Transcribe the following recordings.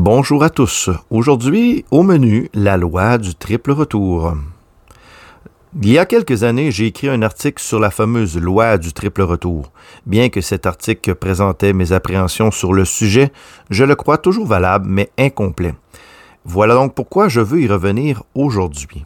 Bonjour à tous. Aujourd'hui, au menu, la loi du triple retour. Il y a quelques années, j'ai écrit un article sur la fameuse loi du triple retour. Bien que cet article présentait mes appréhensions sur le sujet, je le crois toujours valable, mais incomplet. Voilà donc pourquoi je veux y revenir aujourd'hui.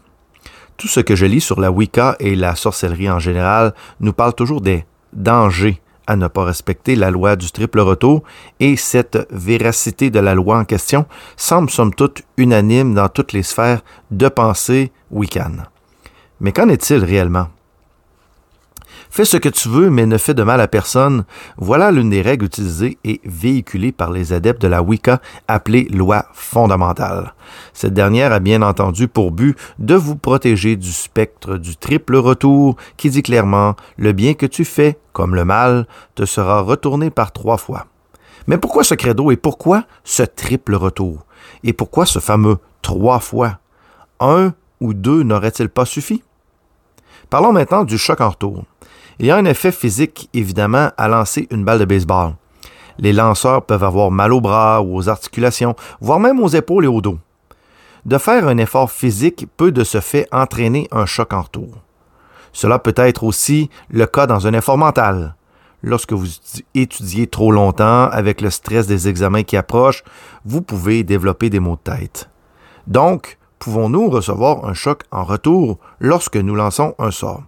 Tout ce que je lis sur la Wicca et la sorcellerie en général nous parle toujours des dangers à ne pas respecter la loi du triple retour, et cette véracité de la loi en question semble somme toute unanime dans toutes les sphères de pensée wiccan. Mais qu'en est-il réellement? Fais ce que tu veux, mais ne fais de mal à personne. Voilà l'une des règles utilisées et véhiculées par les adeptes de la Wicca, appelée loi fondamentale. Cette dernière a bien entendu pour but de vous protéger du spectre du triple retour, qui dit clairement le bien que tu fais, comme le mal, te sera retourné par trois fois. Mais pourquoi ce credo et pourquoi ce triple retour? Et pourquoi ce fameux trois fois? Un ou deux n'aurait-il pas suffi? Parlons maintenant du choc en retour. Il y a un effet physique, évidemment, à lancer une balle de baseball. Les lanceurs peuvent avoir mal aux bras ou aux articulations, voire même aux épaules et au dos. De faire un effort physique peut de ce fait entraîner un choc en retour. Cela peut être aussi le cas dans un effort mental. Lorsque vous étudiez trop longtemps avec le stress des examens qui approchent, vous pouvez développer des maux de tête. Donc, pouvons-nous recevoir un choc en retour lorsque nous lançons un sort?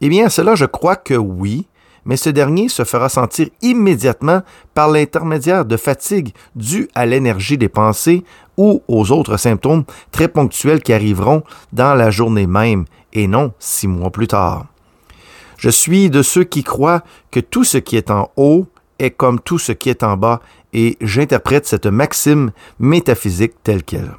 Eh bien, cela, je crois que oui, mais ce dernier se fera sentir immédiatement par l'intermédiaire de fatigue due à l'énergie des pensées ou aux autres symptômes très ponctuels qui arriveront dans la journée même et non six mois plus tard. Je suis de ceux qui croient que tout ce qui est en haut est comme tout ce qui est en bas et j'interprète cette maxime métaphysique telle qu'elle.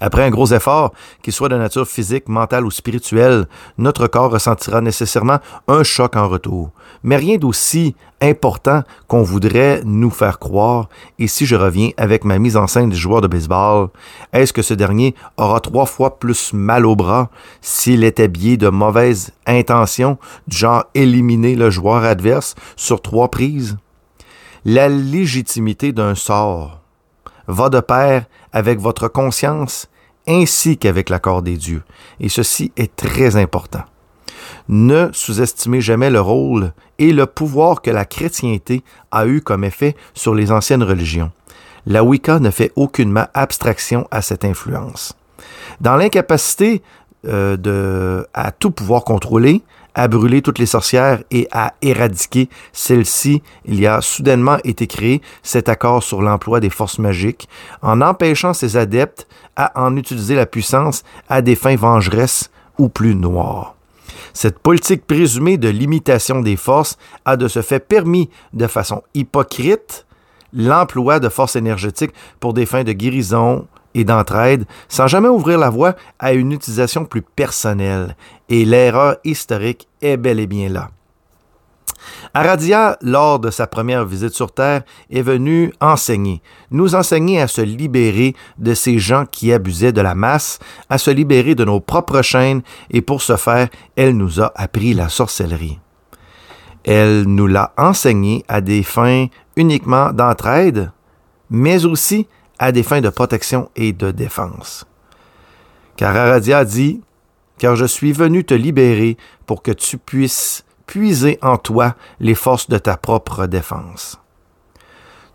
Après un gros effort, qu'il soit de nature physique, mentale ou spirituelle, notre corps ressentira nécessairement un choc en retour. Mais rien d'aussi important qu'on voudrait nous faire croire. Et si je reviens avec ma mise en scène du joueur de baseball, est-ce que ce dernier aura trois fois plus mal au bras s'il était biais de mauvaises intentions, du genre éliminer le joueur adverse sur trois prises? La légitimité d'un sort va de pair avec votre conscience ainsi qu'avec l'accord des dieux. Et ceci est très important. Ne sous-estimez jamais le rôle et le pouvoir que la chrétienté a eu comme effet sur les anciennes religions. La Wicca ne fait aucunement abstraction à cette influence. Dans l'incapacité euh, de, à tout pouvoir contrôler, à brûler toutes les sorcières et à éradiquer celles-ci, il y a soudainement été créé cet accord sur l'emploi des forces magiques, en empêchant ses adeptes à en utiliser la puissance à des fins vengeresses ou plus noires. Cette politique présumée de limitation des forces a de ce fait permis de façon hypocrite l'emploi de forces énergétiques pour des fins de guérison, et d'entraide sans jamais ouvrir la voie à une utilisation plus personnelle. Et l'erreur historique est bel et bien là. Aradia, lors de sa première visite sur Terre, est venue enseigner, nous enseigner à se libérer de ces gens qui abusaient de la masse, à se libérer de nos propres chaînes, et pour ce faire, elle nous a appris la sorcellerie. Elle nous l'a enseigné à des fins uniquement d'entraide, mais aussi à des fins de protection et de défense. Car Aradia dit Car je suis venu te libérer pour que tu puisses puiser en toi les forces de ta propre défense.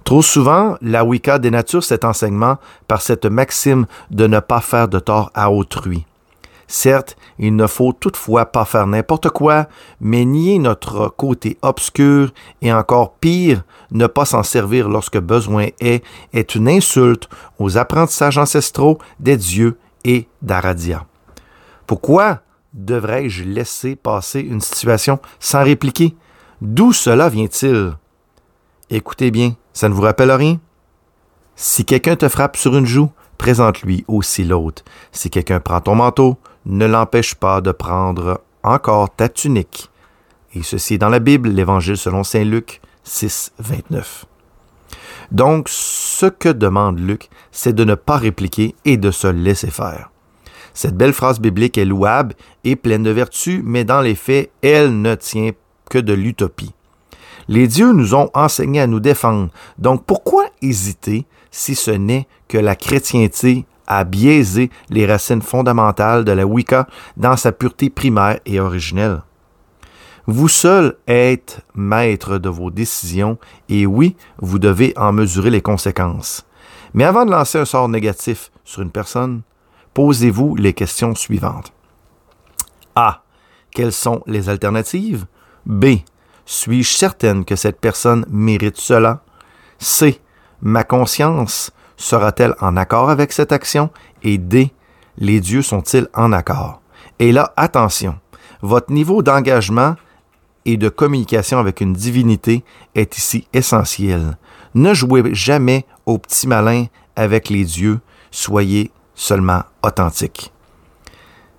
Trop souvent, la Wicca dénature cet enseignement par cette maxime de ne pas faire de tort à autrui. Certes, il ne faut toutefois pas faire n'importe quoi, mais nier notre côté obscur et encore pire, ne pas s'en servir lorsque besoin est, est une insulte aux apprentissages ancestraux des dieux et d'Aradia. Pourquoi devrais-je laisser passer une situation sans répliquer? D'où cela vient-il? Écoutez bien, ça ne vous rappelle rien? Si quelqu'un te frappe sur une joue, présente-lui aussi l'autre. Si quelqu'un prend ton manteau, ne l'empêche pas de prendre encore ta tunique. Et ceci est dans la Bible, l'Évangile selon Saint Luc 6, 29. Donc, ce que demande Luc, c'est de ne pas répliquer et de se laisser faire. Cette belle phrase biblique est louable et pleine de vertu, mais dans les faits, elle ne tient que de l'utopie. Les dieux nous ont enseigné à nous défendre. Donc pourquoi hésiter si ce n'est que la chrétienté a biaisé les racines fondamentales de la Wicca dans sa pureté primaire et originelle? Vous seul êtes maître de vos décisions et oui, vous devez en mesurer les conséquences. Mais avant de lancer un sort négatif sur une personne, posez-vous les questions suivantes. A. Quelles sont les alternatives? B. Suis-je certaine que cette personne mérite cela? C. Ma conscience sera-t-elle en accord avec cette action? Et D. Les dieux sont-ils en accord? Et là, attention, votre niveau d'engagement et de communication avec une divinité est ici essentiel. Ne jouez jamais au petit malin avec les dieux, soyez seulement authentique.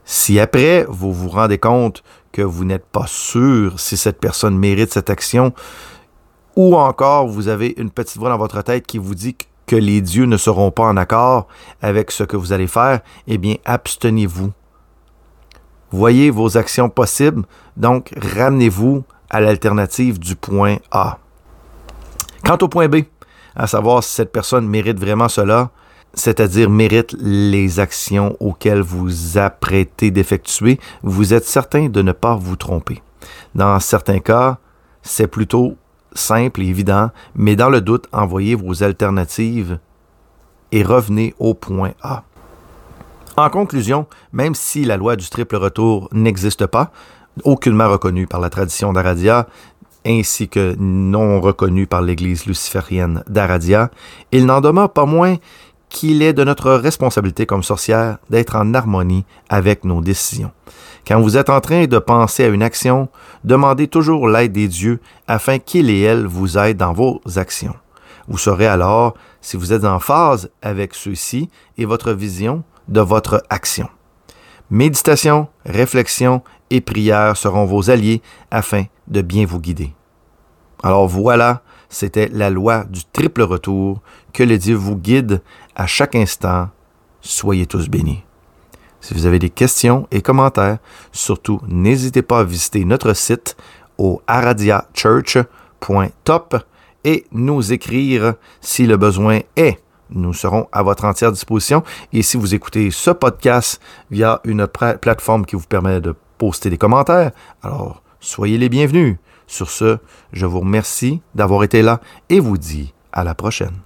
Si après, vous vous rendez compte que vous n'êtes pas sûr si cette personne mérite cette action, ou encore vous avez une petite voix dans votre tête qui vous dit les dieux ne seront pas en accord avec ce que vous allez faire, eh bien, abstenez-vous. Voyez vos actions possibles, donc ramenez-vous à l'alternative du point A. Quant au point B, à savoir si cette personne mérite vraiment cela, c'est-à-dire mérite les actions auxquelles vous apprêtez d'effectuer, vous êtes certain de ne pas vous tromper. Dans certains cas, c'est plutôt simple et évident, mais dans le doute, envoyez vos alternatives et revenez au point A. En conclusion, même si la loi du triple retour n'existe pas, aucunement reconnue par la tradition d'Aradia, ainsi que non reconnue par l'Église luciférienne d'Aradia, il n'en demeure pas moins qu'il est de notre responsabilité comme sorcière d'être en harmonie avec nos décisions. Quand vous êtes en train de penser à une action, demandez toujours l'aide des dieux afin qu'ils et elles vous aident dans vos actions. Vous saurez alors si vous êtes en phase avec ceux-ci et votre vision de votre action. Méditation, réflexion et prière seront vos alliés afin de bien vous guider. Alors voilà, c'était la loi du triple retour. Que le Dieu vous guide à chaque instant. Soyez tous bénis. Si vous avez des questions et commentaires, surtout n'hésitez pas à visiter notre site au aradiachurch.top et nous écrire si le besoin est. Nous serons à votre entière disposition. Et si vous écoutez ce podcast via une plateforme qui vous permet de poster des commentaires, alors soyez les bienvenus. Sur ce, je vous remercie d'avoir été là et vous dis à la prochaine.